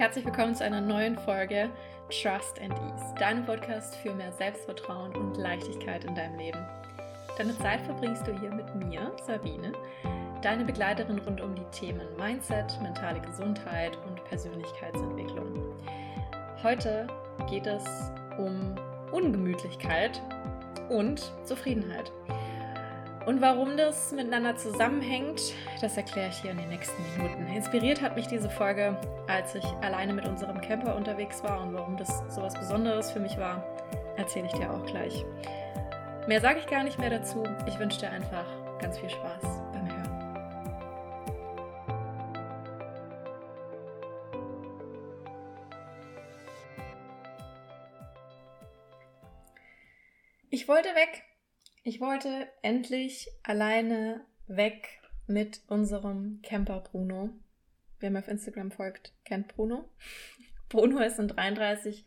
Herzlich willkommen zu einer neuen Folge Trust and Ease, deinem Podcast für mehr Selbstvertrauen und Leichtigkeit in deinem Leben. Deine Zeit verbringst du hier mit mir, Sabine, deine Begleiterin rund um die Themen Mindset, mentale Gesundheit und Persönlichkeitsentwicklung. Heute geht es um Ungemütlichkeit und Zufriedenheit. Und warum das miteinander zusammenhängt, das erkläre ich hier in den nächsten Minuten. Inspiriert hat mich diese Folge, als ich alleine mit unserem Camper unterwegs war und warum das so was Besonderes für mich war, erzähle ich dir auch gleich. Mehr sage ich gar nicht mehr dazu. Ich wünsche dir einfach ganz viel Spaß beim Hören. Ich wollte weg ich wollte endlich alleine weg mit unserem Camper Bruno. Wer mir auf Instagram folgt, kennt Bruno. Bruno ist ein 33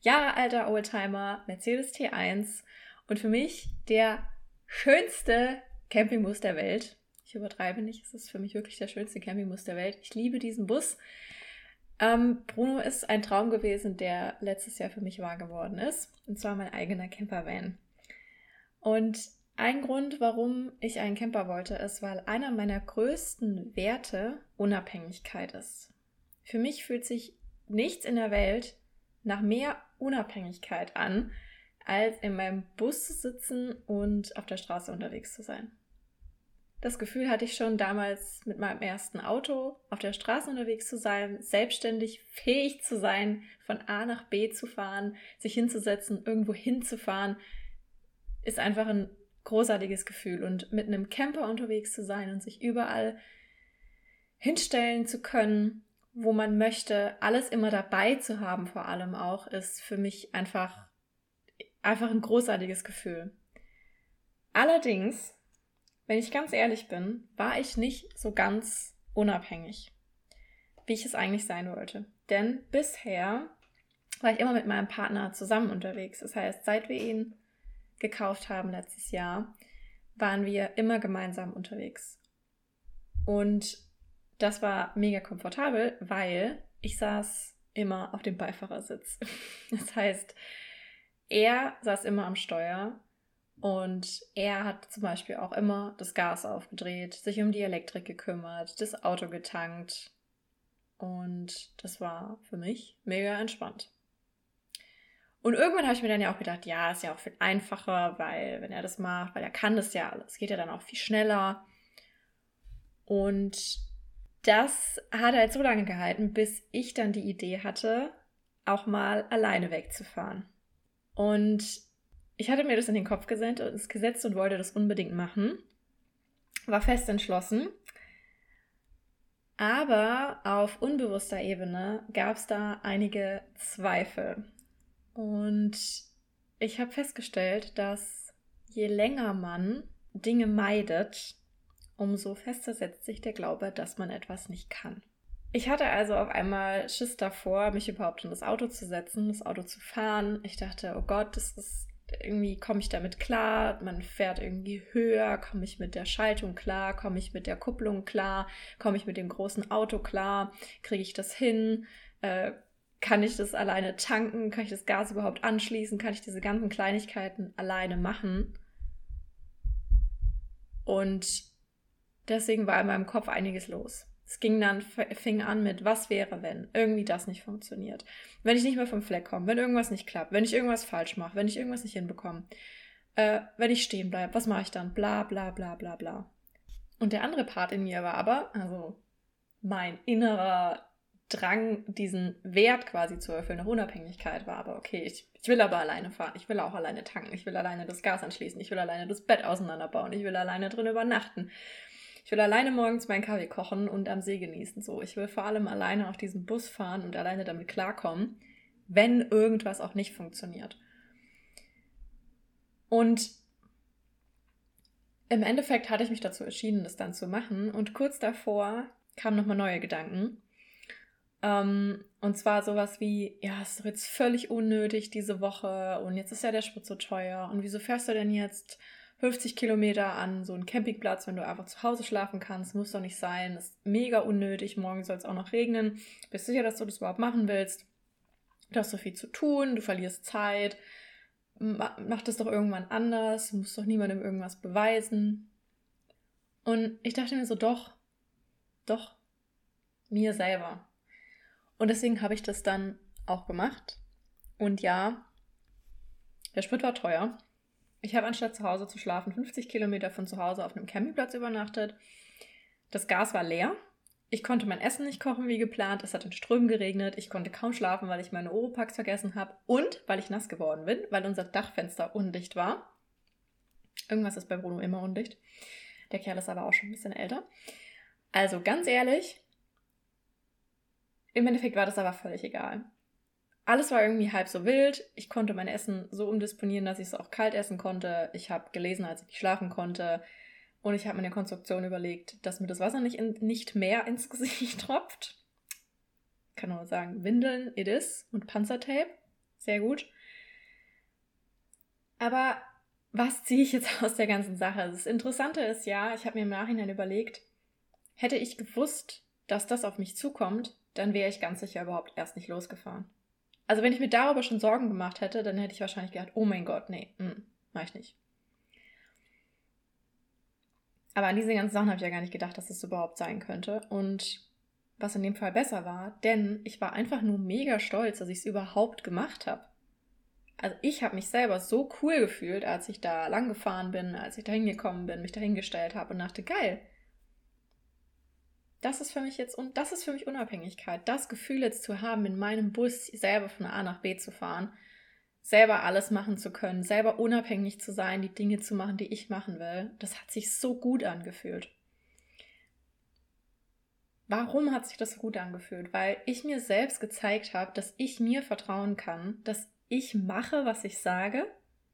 Jahre alter Oldtimer, Mercedes T1 und für mich der schönste Campingbus der Welt. Ich übertreibe nicht, es ist für mich wirklich der schönste Campingbus der Welt. Ich liebe diesen Bus. Ähm, Bruno ist ein Traum gewesen, der letztes Jahr für mich wahr geworden ist. Und zwar mein eigener Campervan. Und ein Grund, warum ich einen Camper wollte, ist, weil einer meiner größten Werte Unabhängigkeit ist. Für mich fühlt sich nichts in der Welt nach mehr Unabhängigkeit an, als in meinem Bus zu sitzen und auf der Straße unterwegs zu sein. Das Gefühl hatte ich schon damals mit meinem ersten Auto, auf der Straße unterwegs zu sein, selbstständig fähig zu sein, von A nach B zu fahren, sich hinzusetzen, irgendwo hinzufahren, ist einfach ein großartiges Gefühl. Und mit einem Camper unterwegs zu sein und sich überall hinstellen zu können, wo man möchte, alles immer dabei zu haben, vor allem auch, ist für mich einfach, einfach ein großartiges Gefühl. Allerdings, wenn ich ganz ehrlich bin, war ich nicht so ganz unabhängig, wie ich es eigentlich sein wollte. Denn bisher war ich immer mit meinem Partner zusammen unterwegs. Das heißt, seit wir ihn gekauft haben letztes Jahr, waren wir immer gemeinsam unterwegs. Und das war mega komfortabel, weil ich saß immer auf dem Beifahrersitz. Das heißt, er saß immer am Steuer und er hat zum Beispiel auch immer das Gas aufgedreht, sich um die Elektrik gekümmert, das Auto getankt. Und das war für mich mega entspannt. Und irgendwann habe ich mir dann ja auch gedacht, ja, ist ja auch viel einfacher, weil wenn er das macht, weil er kann das ja alles, geht ja dann auch viel schneller. Und das hat halt so lange gehalten, bis ich dann die Idee hatte, auch mal alleine wegzufahren. Und ich hatte mir das in den Kopf gesetzt und wollte das unbedingt machen. War fest entschlossen. Aber auf unbewusster Ebene gab es da einige Zweifel. Und ich habe festgestellt, dass je länger man Dinge meidet, umso fester setzt sich der Glaube, dass man etwas nicht kann. Ich hatte also auf einmal Schiss davor, mich überhaupt in das Auto zu setzen, das Auto zu fahren. Ich dachte, oh Gott, das ist irgendwie komme ich damit klar, man fährt irgendwie höher, komme ich mit der Schaltung klar, komme ich mit der Kupplung klar, komme ich mit dem großen Auto klar, kriege ich das hin, äh, kann ich das alleine tanken? Kann ich das Gas überhaupt anschließen? Kann ich diese ganzen Kleinigkeiten alleine machen? Und deswegen war in meinem Kopf einiges los. Es ging dann, fing an mit, was wäre, wenn irgendwie das nicht funktioniert. Wenn ich nicht mehr vom Fleck komme, wenn irgendwas nicht klappt, wenn ich irgendwas falsch mache, wenn ich irgendwas nicht hinbekomme, äh, wenn ich stehen bleibe, was mache ich dann? Bla, bla, bla, bla, bla. Und der andere Part in mir war aber, also mein innerer Drang, diesen Wert quasi zu erfüllen, nach Unabhängigkeit war. Aber okay, ich, ich will aber alleine fahren, ich will auch alleine tanken, ich will alleine das Gas anschließen, ich will alleine das Bett auseinanderbauen, ich will alleine drin übernachten. Ich will alleine morgens meinen Kaffee kochen und am See genießen. So, ich will vor allem alleine auf diesem Bus fahren und alleine damit klarkommen, wenn irgendwas auch nicht funktioniert. Und im Endeffekt hatte ich mich dazu entschieden, das dann zu machen. Und kurz davor kamen nochmal neue Gedanken. Ähm, und zwar sowas wie, ja, es ist jetzt völlig unnötig diese Woche und jetzt ist ja der Sprit so teuer und wieso fährst du denn jetzt 50 Kilometer an so einen Campingplatz, wenn du einfach zu Hause schlafen kannst. Muss doch nicht sein. Ist mega unnötig. Morgen soll es auch noch regnen. Bist sicher, dass du das überhaupt machen willst? Du hast so viel zu tun, du verlierst Zeit. Mach das doch irgendwann anders. Du musst doch niemandem irgendwas beweisen. Und ich dachte mir so, doch, doch, mir selber. Und deswegen habe ich das dann auch gemacht. Und ja, der Sprit war teuer. Ich habe anstatt zu Hause zu schlafen 50 Kilometer von zu Hause auf einem Campingplatz übernachtet. Das Gas war leer. Ich konnte mein Essen nicht kochen wie geplant. Es hat in Strömen geregnet. Ich konnte kaum schlafen, weil ich meine Oropax vergessen habe. Und weil ich nass geworden bin, weil unser Dachfenster undicht war. Irgendwas ist bei Bruno immer undicht. Der Kerl ist aber auch schon ein bisschen älter. Also ganz ehrlich, im Endeffekt war das aber völlig egal alles war irgendwie halb so wild. Ich konnte mein Essen so umdisponieren, dass ich es auch kalt essen konnte. Ich habe gelesen, als ich nicht schlafen konnte. Und ich habe mir eine Konstruktion überlegt, dass mir das Wasser nicht, in, nicht mehr ins Gesicht tropft. Ich kann nur sagen, Windeln, it is. Und Panzertape. Sehr gut. Aber was ziehe ich jetzt aus der ganzen Sache? Das Interessante ist ja, ich habe mir im Nachhinein überlegt, hätte ich gewusst, dass das auf mich zukommt, dann wäre ich ganz sicher überhaupt erst nicht losgefahren. Also wenn ich mir darüber schon Sorgen gemacht hätte, dann hätte ich wahrscheinlich gedacht, oh mein Gott, nee, mh, hm, mach ich nicht. Aber an diese ganzen Sachen habe ich ja gar nicht gedacht, dass das überhaupt sein könnte. Und was in dem Fall besser war, denn ich war einfach nur mega stolz, dass ich es überhaupt gemacht habe. Also ich habe mich selber so cool gefühlt, als ich da lang gefahren bin, als ich da hingekommen bin, mich dahingestellt habe und dachte, geil, das ist für mich jetzt und das ist für mich Unabhängigkeit, das Gefühl jetzt zu haben, in meinem Bus selber von A nach B zu fahren, selber alles machen zu können, selber unabhängig zu sein, die Dinge zu machen, die ich machen will. Das hat sich so gut angefühlt. Warum hat sich das so gut angefühlt? Weil ich mir selbst gezeigt habe, dass ich mir vertrauen kann, dass ich mache, was ich sage.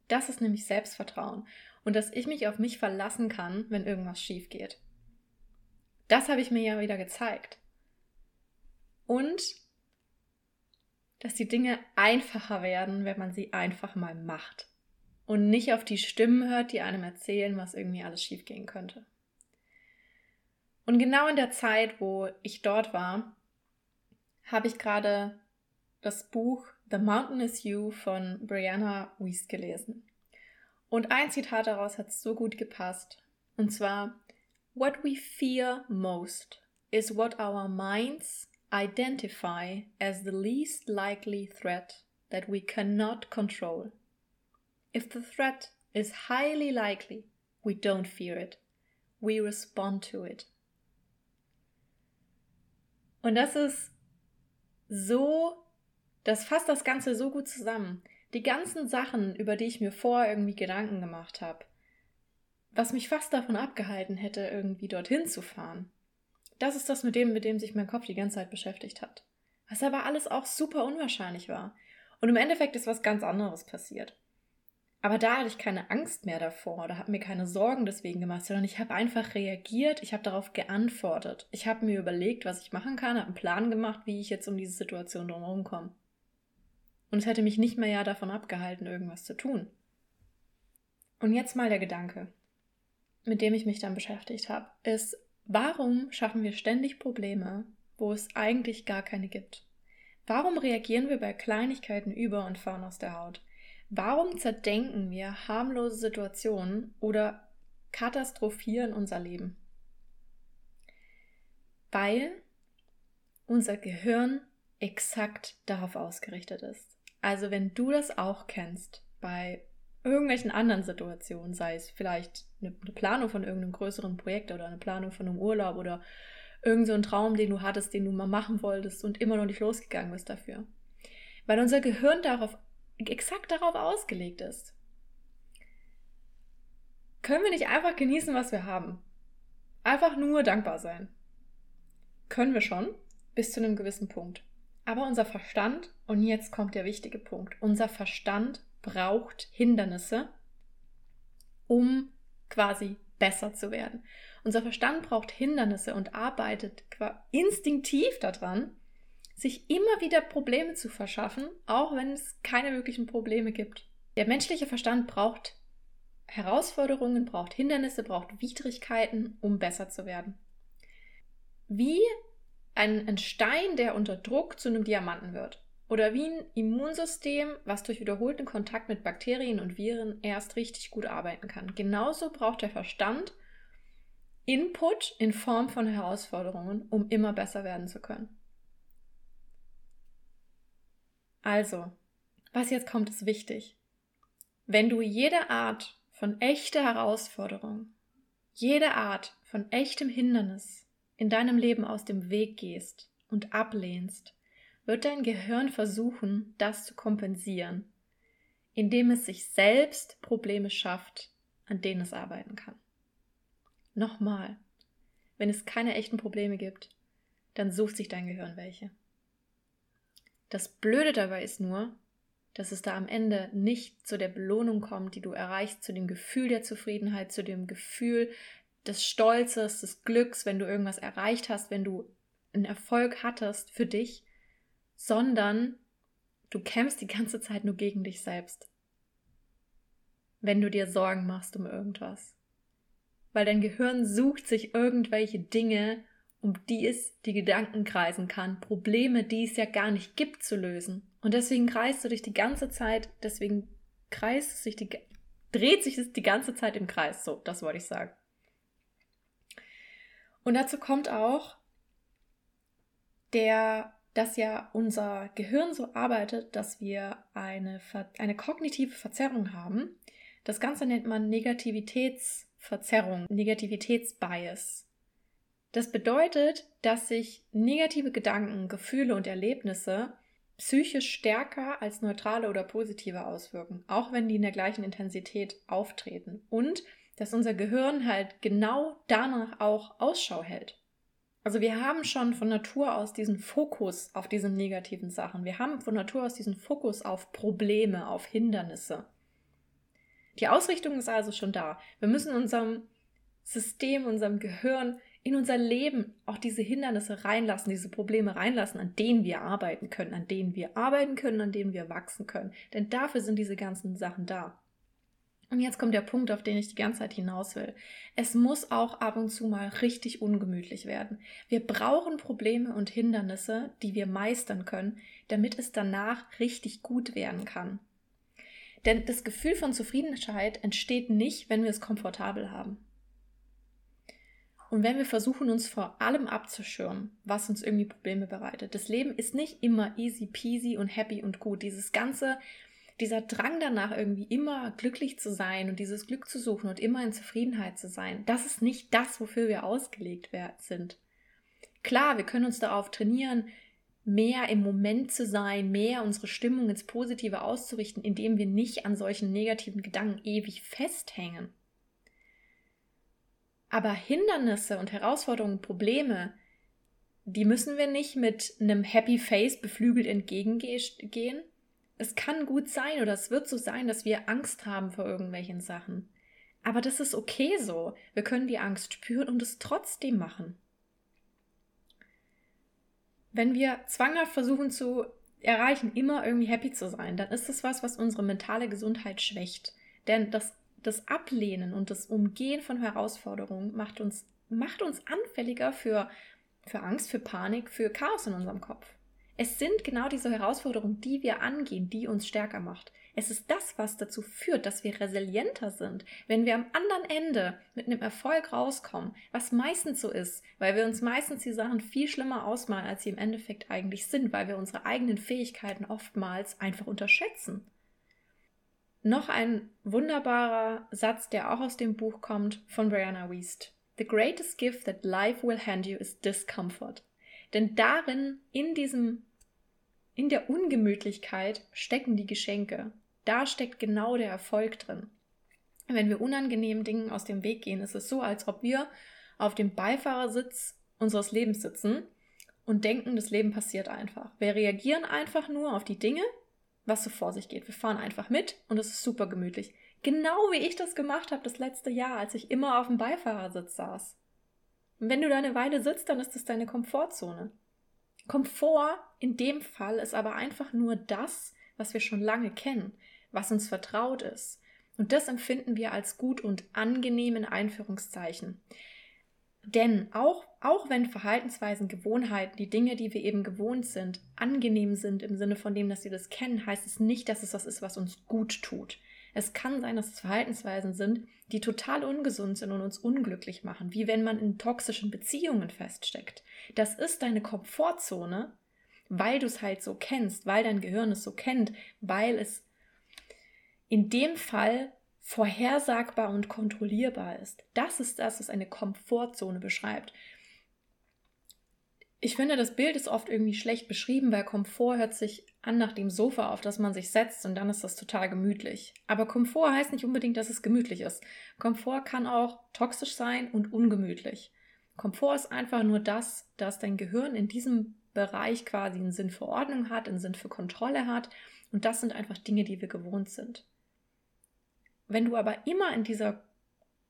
Das ist nämlich Selbstvertrauen. Und dass ich mich auf mich verlassen kann, wenn irgendwas schief geht. Das habe ich mir ja wieder gezeigt. Und dass die Dinge einfacher werden, wenn man sie einfach mal macht. Und nicht auf die Stimmen hört, die einem erzählen, was irgendwie alles schiefgehen könnte. Und genau in der Zeit, wo ich dort war, habe ich gerade das Buch The Mountain is You von Brianna Wiest gelesen. Und ein Zitat daraus hat so gut gepasst. Und zwar, What we fear most is what our minds identify as the least likely threat that we cannot control. If the threat is highly likely, we don't fear it. We respond to it. Und das ist so, das fasst das Ganze so gut zusammen. Die ganzen Sachen, über die ich mir vorher irgendwie Gedanken gemacht habe, was mich fast davon abgehalten hätte, irgendwie dorthin zu fahren. Das ist das mit dem, mit dem sich mein Kopf die ganze Zeit beschäftigt hat. Was aber alles auch super unwahrscheinlich war. Und im Endeffekt ist was ganz anderes passiert. Aber da hatte ich keine Angst mehr davor oder habe mir keine Sorgen deswegen gemacht, sondern ich habe einfach reagiert, ich habe darauf geantwortet. Ich habe mir überlegt, was ich machen kann, habe einen Plan gemacht, wie ich jetzt um diese Situation drumherum komme. Und es hätte mich nicht mehr ja davon abgehalten, irgendwas zu tun. Und jetzt mal der Gedanke mit dem ich mich dann beschäftigt habe, ist, warum schaffen wir ständig Probleme, wo es eigentlich gar keine gibt? Warum reagieren wir bei Kleinigkeiten über und fahren aus der Haut? Warum zerdenken wir harmlose Situationen oder katastrophieren unser Leben? Weil unser Gehirn exakt darauf ausgerichtet ist. Also wenn du das auch kennst bei irgendwelchen anderen Situationen, sei es vielleicht eine, Planung von irgendeinem größeren Projekt oder eine Planung von einem Urlaub oder irgend so Traum, den du hattest, den du mal machen wolltest und immer noch nicht losgegangen bist dafür. Weil unser Gehirn darauf, exakt darauf ausgelegt ist. Können wir nicht einfach genießen, was wir haben? Einfach nur dankbar sein. Können wir schon, bis zu einem gewissen Punkt. Aber unser Verstand, und jetzt kommt der wichtige Punkt, unser Verstand braucht Hindernisse, um quasi besser zu werden. Unser Verstand braucht Hindernisse und arbeitet instinktiv daran, sich immer wieder Probleme zu verschaffen, auch wenn es keine wirklichen Probleme gibt. Der menschliche Verstand braucht Herausforderungen, braucht Hindernisse, braucht Widrigkeiten, um besser zu werden. Wie ein, ein Stein, der unter Druck zu einem Diamanten wird. Oder wie ein Immunsystem, was durch wiederholten Kontakt mit Bakterien und Viren erst richtig gut arbeiten kann. Genauso braucht der Verstand Input in Form von Herausforderungen, um immer besser werden zu können. Also, was jetzt kommt, ist wichtig. Wenn du jede Art von echter Herausforderung, jede Art von echtem Hindernis in deinem Leben aus dem Weg gehst und ablehnst, wird dein Gehirn versuchen, das zu kompensieren, indem es sich selbst Probleme schafft, an denen es arbeiten kann. Nochmal, wenn es keine echten Probleme gibt, dann sucht sich dein Gehirn welche. Das Blöde dabei ist nur, dass es da am Ende nicht zu der Belohnung kommt, die du erreichst, zu dem Gefühl der Zufriedenheit, zu dem Gefühl des Stolzes, des Glücks, wenn du irgendwas erreicht hast, wenn du einen Erfolg hattest für dich, sondern du kämpfst die ganze Zeit nur gegen dich selbst. Wenn du dir Sorgen machst um irgendwas weil dein Gehirn sucht sich irgendwelche Dinge, um die es die Gedanken kreisen kann, Probleme, die es ja gar nicht gibt, zu lösen. Und deswegen kreist du dich die ganze Zeit, deswegen kreist sich die, dreht sich es die ganze Zeit im Kreis. So, das wollte ich sagen. Und dazu kommt auch, der, dass ja unser Gehirn so arbeitet, dass wir eine, eine kognitive Verzerrung haben. Das Ganze nennt man Negativitäts- Verzerrung, Negativitätsbias. Das bedeutet, dass sich negative Gedanken, Gefühle und Erlebnisse psychisch stärker als neutrale oder positive auswirken, auch wenn die in der gleichen Intensität auftreten. Und dass unser Gehirn halt genau danach auch Ausschau hält. Also wir haben schon von Natur aus diesen Fokus auf diese negativen Sachen. Wir haben von Natur aus diesen Fokus auf Probleme, auf Hindernisse. Die Ausrichtung ist also schon da. Wir müssen unserem System, unserem Gehirn, in unser Leben auch diese Hindernisse reinlassen, diese Probleme reinlassen, an denen wir arbeiten können, an denen wir arbeiten können, an denen wir wachsen können. Denn dafür sind diese ganzen Sachen da. Und jetzt kommt der Punkt, auf den ich die ganze Zeit hinaus will. Es muss auch ab und zu mal richtig ungemütlich werden. Wir brauchen Probleme und Hindernisse, die wir meistern können, damit es danach richtig gut werden kann. Denn das Gefühl von Zufriedenheit entsteht nicht, wenn wir es komfortabel haben. Und wenn wir versuchen, uns vor allem abzuschirmen, was uns irgendwie Probleme bereitet. Das Leben ist nicht immer easy peasy und happy und gut. Dieses ganze, dieser Drang danach, irgendwie immer glücklich zu sein und dieses Glück zu suchen und immer in Zufriedenheit zu sein, das ist nicht das, wofür wir ausgelegt sind. Klar, wir können uns darauf trainieren, mehr im Moment zu sein, mehr unsere Stimmung ins Positive auszurichten, indem wir nicht an solchen negativen Gedanken ewig festhängen. Aber Hindernisse und Herausforderungen, Probleme, die müssen wir nicht mit einem Happy Face beflügelt entgegengehen. Es kann gut sein oder es wird so sein, dass wir Angst haben vor irgendwelchen Sachen. Aber das ist okay so. Wir können die Angst spüren und es trotzdem machen. Wenn wir zwanghaft versuchen zu erreichen, immer irgendwie happy zu sein, dann ist das was, was unsere mentale Gesundheit schwächt. Denn das, das Ablehnen und das Umgehen von Herausforderungen macht uns, macht uns anfälliger für, für Angst, für Panik, für Chaos in unserem Kopf. Es sind genau diese Herausforderungen, die wir angehen, die uns stärker macht. Es ist das, was dazu führt, dass wir resilienter sind, wenn wir am anderen Ende mit einem Erfolg rauskommen, was meistens so ist, weil wir uns meistens die Sachen viel schlimmer ausmalen, als sie im Endeffekt eigentlich sind, weil wir unsere eigenen Fähigkeiten oftmals einfach unterschätzen. Noch ein wunderbarer Satz, der auch aus dem Buch kommt, von Brianna Wiest. The greatest gift that life will hand you is discomfort. Denn darin, in diesem, in der Ungemütlichkeit stecken die Geschenke. Da steckt genau der Erfolg drin. Wenn wir unangenehmen Dingen aus dem Weg gehen, ist es so, als ob wir auf dem Beifahrersitz unseres Lebens sitzen und denken, das Leben passiert einfach. Wir reagieren einfach nur auf die Dinge, was so vor sich geht. Wir fahren einfach mit und es ist super gemütlich. Genau wie ich das gemacht habe das letzte Jahr, als ich immer auf dem Beifahrersitz saß. Und wenn du da eine Weile sitzt, dann ist das deine Komfortzone. Komfort in dem Fall ist aber einfach nur das, was wir schon lange kennen was uns vertraut ist. Und das empfinden wir als gut und angenehm in Einführungszeichen. Denn auch, auch wenn Verhaltensweisen, Gewohnheiten, die Dinge, die wir eben gewohnt sind, angenehm sind im Sinne von dem, dass wir das kennen, heißt es nicht, dass es was ist, was uns gut tut. Es kann sein, dass es Verhaltensweisen sind, die total ungesund sind und uns unglücklich machen, wie wenn man in toxischen Beziehungen feststeckt. Das ist deine Komfortzone, weil du es halt so kennst, weil dein Gehirn es so kennt, weil es in dem Fall vorhersagbar und kontrollierbar ist. Das ist das, was eine Komfortzone beschreibt. Ich finde, das Bild ist oft irgendwie schlecht beschrieben, weil Komfort hört sich an nach dem Sofa, auf das man sich setzt und dann ist das total gemütlich. Aber Komfort heißt nicht unbedingt, dass es gemütlich ist. Komfort kann auch toxisch sein und ungemütlich. Komfort ist einfach nur das, dass dein Gehirn in diesem Bereich quasi einen Sinn für Ordnung hat, einen Sinn für Kontrolle hat und das sind einfach Dinge, die wir gewohnt sind. Wenn du aber immer in dieser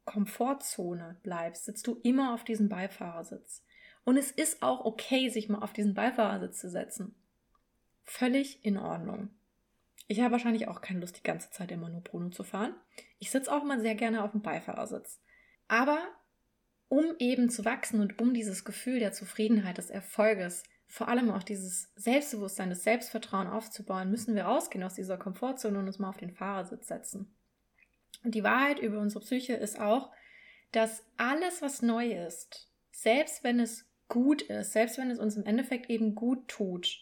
Komfortzone bleibst, sitzt du immer auf diesem Beifahrersitz. Und es ist auch okay, sich mal auf diesen Beifahrersitz zu setzen. Völlig in Ordnung. Ich habe wahrscheinlich auch keine Lust, die ganze Zeit immer nur Bruno zu fahren. Ich sitze auch mal sehr gerne auf dem Beifahrersitz. Aber um eben zu wachsen und um dieses Gefühl der Zufriedenheit, des Erfolges, vor allem auch dieses Selbstbewusstsein, das Selbstvertrauen aufzubauen, müssen wir rausgehen aus dieser Komfortzone und uns mal auf den Fahrersitz setzen. Und die Wahrheit über unsere Psyche ist auch, dass alles, was neu ist, selbst wenn es gut ist, selbst wenn es uns im Endeffekt eben gut tut,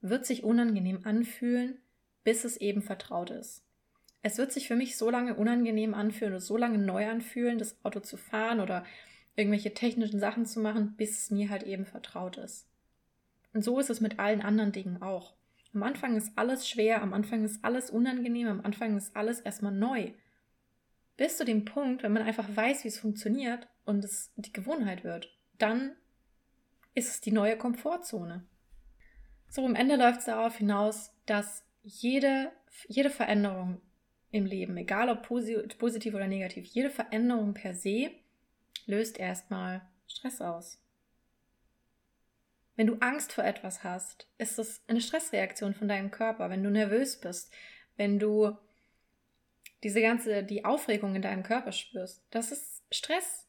wird sich unangenehm anfühlen, bis es eben vertraut ist. Es wird sich für mich so lange unangenehm anfühlen oder so lange neu anfühlen, das Auto zu fahren oder irgendwelche technischen Sachen zu machen, bis es mir halt eben vertraut ist. Und so ist es mit allen anderen Dingen auch. Am Anfang ist alles schwer, am Anfang ist alles unangenehm, am Anfang ist alles erstmal neu bis zu dem Punkt, wenn man einfach weiß, wie es funktioniert und es die Gewohnheit wird, dann ist es die neue Komfortzone. So, am Ende läuft es darauf hinaus, dass jede, jede Veränderung im Leben, egal ob positiv oder negativ, jede Veränderung per se löst erstmal Stress aus. Wenn du Angst vor etwas hast, ist das eine Stressreaktion von deinem Körper. Wenn du nervös bist, wenn du diese ganze, die Aufregung in deinem Körper spürst, das ist Stress.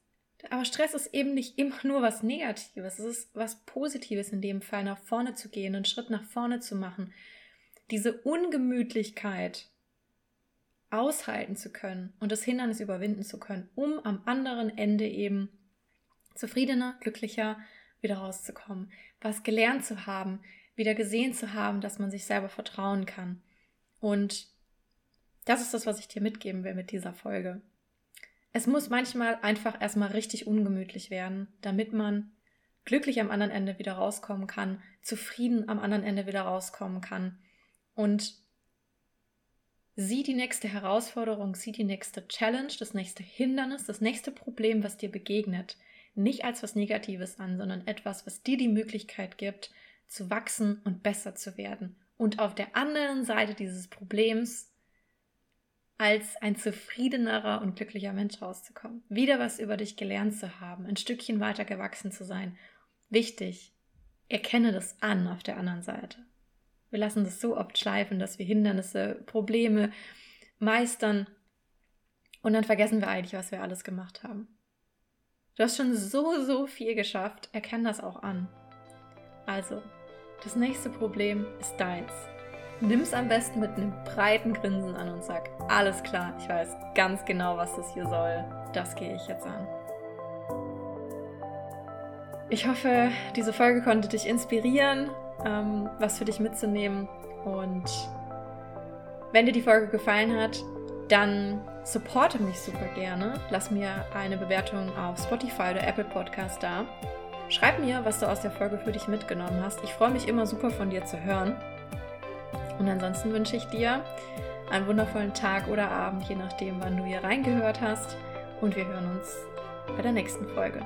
Aber Stress ist eben nicht immer nur was Negatives. Es ist was Positives in dem Fall, nach vorne zu gehen, einen Schritt nach vorne zu machen. Diese Ungemütlichkeit aushalten zu können und das Hindernis überwinden zu können, um am anderen Ende eben zufriedener, glücklicher wieder rauszukommen, was gelernt zu haben, wieder gesehen zu haben, dass man sich selber vertrauen kann. Und das ist das, was ich dir mitgeben will mit dieser Folge. Es muss manchmal einfach erstmal richtig ungemütlich werden, damit man glücklich am anderen Ende wieder rauskommen kann, zufrieden am anderen Ende wieder rauskommen kann und sieh die nächste Herausforderung, sieh die nächste Challenge, das nächste Hindernis, das nächste Problem, was dir begegnet, nicht als was Negatives an, sondern etwas, was dir die Möglichkeit gibt, zu wachsen und besser zu werden. Und auf der anderen Seite dieses Problems als ein zufriedenerer und glücklicher Mensch rauszukommen. Wieder was über dich gelernt zu haben, ein Stückchen weiter gewachsen zu sein. Wichtig, erkenne das an auf der anderen Seite. Wir lassen das so oft schleifen, dass wir Hindernisse, Probleme meistern und dann vergessen wir eigentlich, was wir alles gemacht haben. Du hast schon so, so viel geschafft. Erkenn das auch an. Also, das nächste Problem ist deins. Nimm es am besten mit einem breiten Grinsen an und sag, alles klar, ich weiß ganz genau, was das hier soll. Das gehe ich jetzt an. Ich hoffe, diese Folge konnte dich inspirieren, ähm, was für dich mitzunehmen. Und wenn dir die Folge gefallen hat, dann supporte mich super gerne. Lass mir eine Bewertung auf Spotify oder Apple Podcast da. Schreib mir, was du aus der Folge für dich mitgenommen hast. Ich freue mich immer super von dir zu hören. Und ansonsten wünsche ich dir einen wundervollen Tag oder Abend, je nachdem, wann du hier reingehört hast. Und wir hören uns bei der nächsten Folge.